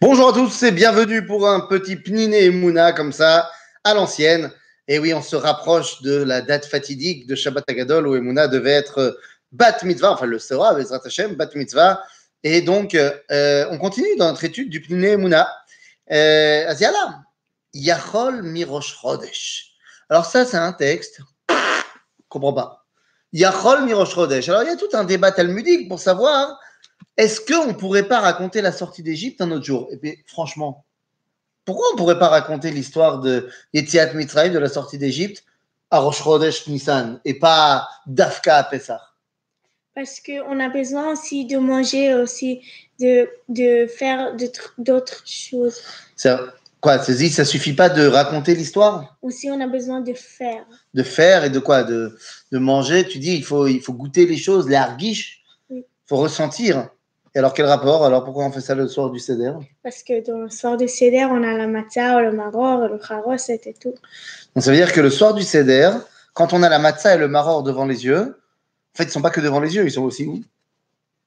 Bonjour à tous et bienvenue pour un petit Pniné Mouna comme ça, à l'ancienne. Et oui, on se rapproche de la date fatidique de Shabbat Agadol où Emouna devait être Bat Mitzvah, enfin le sera, Bezrat Hashem, Bat Mitzvah. Et donc, euh, on continue dans notre étude du Pniné Mouna. Euh, Yachol Mirosh Chodesh. Alors ça, c'est un texte, je comprends pas. Yachol Mirosh Chodesh. Alors il y a tout un débat talmudique pour savoir est-ce qu'on ne pourrait pas raconter la sortie d'Égypte un autre jour? Et puis, franchement, pourquoi on ne pourrait pas raconter l'histoire de Yetziat Mitzrayim, de la sortie d'Égypte, à Rosh Chodesh Nissan, et pas d'Afka à Pessah? Parce qu'on a besoin aussi de manger, aussi de, de faire d'autres choses. Ça, quoi Ça ne suffit pas de raconter l'histoire? Aussi, on a besoin de faire. De faire et de quoi? De, de manger? Tu dis, il faut, il faut goûter les choses, les harguiches? Il faut ressentir. Et alors, quel rapport? Alors, pourquoi on fait ça le soir du Seder Parce que dans le soir du Seder, on a la matzah, le maror, le charos et tout. Donc, ça veut dire que le soir du Seder, quand on a la matzah et le maror devant les yeux, en fait, ils ne sont pas que devant les yeux, ils sont aussi où?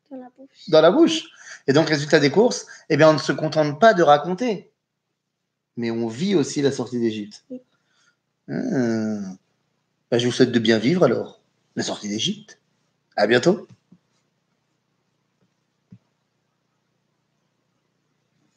Dans la bouche. Dans la bouche. Et donc, résultat des courses, eh bien, on ne se contente pas de raconter, mais on vit aussi la sortie d'Égypte. Oui. Ah. Ben, je vous souhaite de bien vivre alors, la sortie d'Égypte. À bientôt.